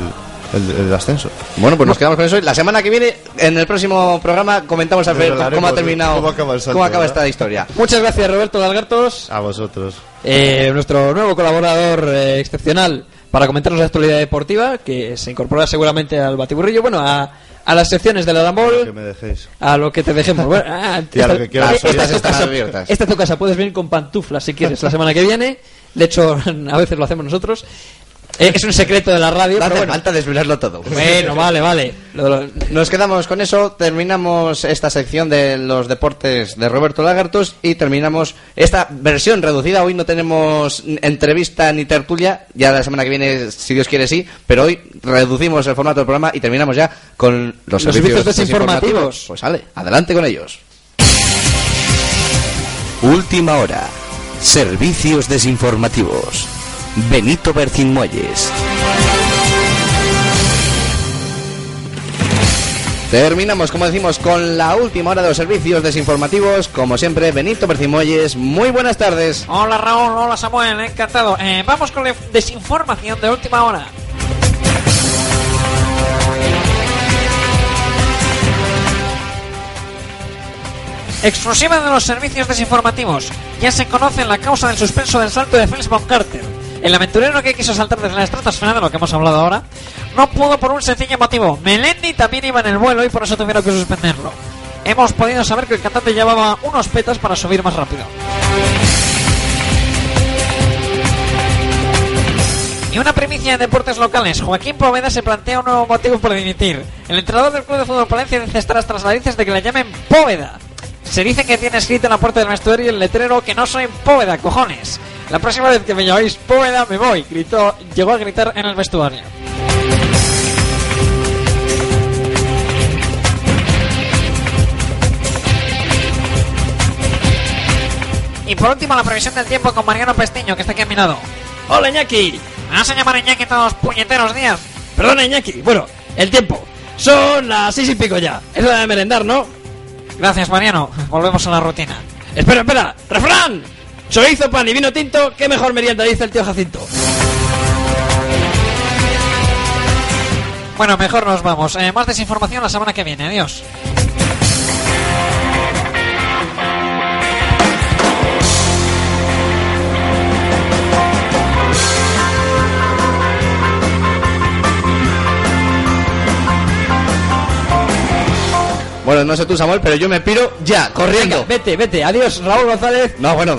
el- el ascenso. Bueno, pues nos quedamos con eso. Y La semana que viene, en el próximo programa, comentamos a ver cómo, ha terminado, cómo acaba el salto, cómo acaba ¿verdad? esta historia. Muchas gracias, Roberto Galgartos, A vosotros. eh, nuestro nuevo colaborador eh, excepcional para comentarnos la actualidad deportiva, que se incorpora seguramente al batiburrillo, bueno, a, a las secciones del Que Arambol, me dejéis. a lo que te dejemos. Bueno, ah, Y a lo que quieras, esta, oye, es tu están casa, abiertas. esta es tu casa, puedes venir con pantuflas si quieres la semana que viene. De hecho, a veces lo hacemos nosotros. Eh, es un secreto de la radio, No pero hace bueno. falta desvelarlo todo. Bueno, vale, vale. Lo- lo- Nos quedamos con eso, terminamos esta sección de los deportes de Roberto Lagartos y terminamos esta versión reducida. Hoy no tenemos entrevista ni tertulia, ya la semana que viene, si Dios quiere, sí, pero hoy reducimos el formato del programa y terminamos ya con los, Los servicios desinformativos. Pues sale, adelante con ellos. Última hora. Servicios desinformativos. Benito Bercín Muelles. Terminamos, como decimos, con la última hora de los servicios desinformativos. Como siempre, Benito Percimoyes. Muy buenas tardes. Hola Raúl, hola Samuel, encantado. Eh, vamos con la desinformación de última hora. Exclusiva de los servicios desinformativos. Ya se conoce la causa del suspenso del salto de Felix von Carter. El aventurero que quiso saltar desde la estratosfera, de lo que hemos hablado ahora, no pudo por un sencillo motivo. Melendi también iba en el vuelo y por eso tuvieron que suspenderlo. Hemos podido saber que el cantante llevaba unos petas para subir más rápido. Y una primicia en deportes locales. Joaquín Poveda se plantea un nuevo motivo para dimitir. El entrenador del Club de Fútbol Palencia dice estar hasta las narices de que le llamen Póveda. Se dice que tiene escrito en la puerta del vestuario el letrero que no soy Póveda, cojones. La próxima vez que me llaméis Póveda me voy, gritó, llegó a gritar en el vestuario. Y por último la previsión del tiempo con Mariano Pestiño, que está aquí a mi lado. ¡Hola, Iñaki! Me vas a llamar Iñaki todos los puñeteros días. Perdona, Iñaki. Bueno, el tiempo. Son las seis y pico ya. Es hora de merendar, ¿no? Gracias, Mariano. Volvemos a la rutina. Espera, espera. ¡Refrán! Chorizo, pan y vino tinto. ¿Qué mejor merienda dice el tío Jacinto? Bueno, mejor nos vamos. Eh, más desinformación la semana que viene. Adiós. Bueno, no sé tú, Samuel, pero yo me piro ya, corriendo. Venga, vete, vete. Adiós, Raúl González. No, bueno,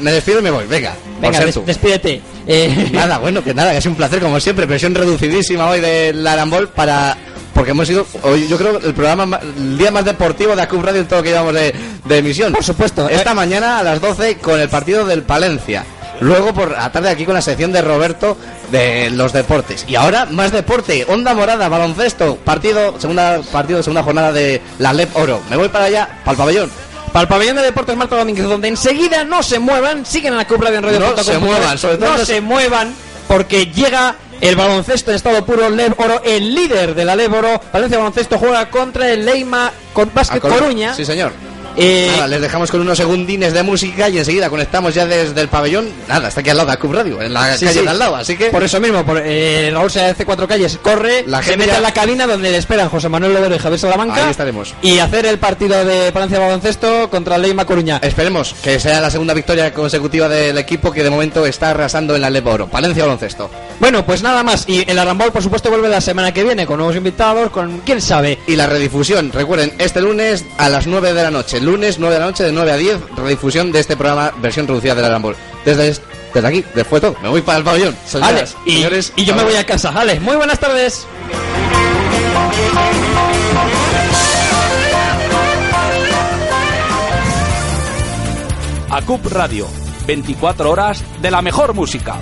me despido y me voy. Venga, por Venga, ser des- tú. despídete. Eh, Nada, bueno, que nada, que sido un placer como siempre. Versión reducidísima hoy del Arambol para. Porque hemos sido, hoy yo creo, el programa, ma- el día más deportivo de Acub Radio en todo lo que llevamos de, de emisión. Por supuesto. Esta mañana a las 12 con el partido del Palencia. Luego por la tarde aquí con la sección de Roberto de los deportes. Y ahora más deporte. Onda Morada, baloncesto. Partido, segunda, partido de segunda jornada de la LEP Oro. Me voy para allá, para el pabellón. Para el pabellón de deportes Marta Domínguez, donde enseguida no se muevan, siguen en la cúpula de Radio No se muevan, sobre todo no se muevan. porque llega el baloncesto en estado puro, Lev Oro, el líder de la Lev Oro. Valencia Baloncesto juega contra el Leima con Coru- Coruña. Sí, señor. Eh, Nada, les dejamos con unos segundines de música y enseguida conectamos ya desde el pabellón. Nada, está aquí al lado de Cub Radio, en la Sí, calle sí. de al lado, así que. Por eso mismo, por, eh, Raúl se hace cuatro calles, corre, La se gente mete ya- en la cabina donde le esperan José Manuel Lodero y Javier Salamanca. Ahí estaremos. Y hacer el partido de Palencia Baloncesto contra Leima Coruña. Esperemos que sea la segunda victoria consecutiva del equipo que de momento está arrasando en la Lepo Oro. Palencia Baloncesto. Bueno, pues nada más. Y el Arambol, por supuesto, vuelve la semana que viene con nuevos invitados, con quién sabe. Y la redifusión, recuerden, este lunes a las 9 de la noche. Lunes 9 de la noche, de 9 a 10, redifusión de este programa, versión reducida del Arambol. Desde, desde aquí, después todo, me voy para el pabellón. Señoras, Alex, y, señores, y yo me voy a casa. Alex, muy buenas tardes. ACUP Radio, 24 horas de la mejor música.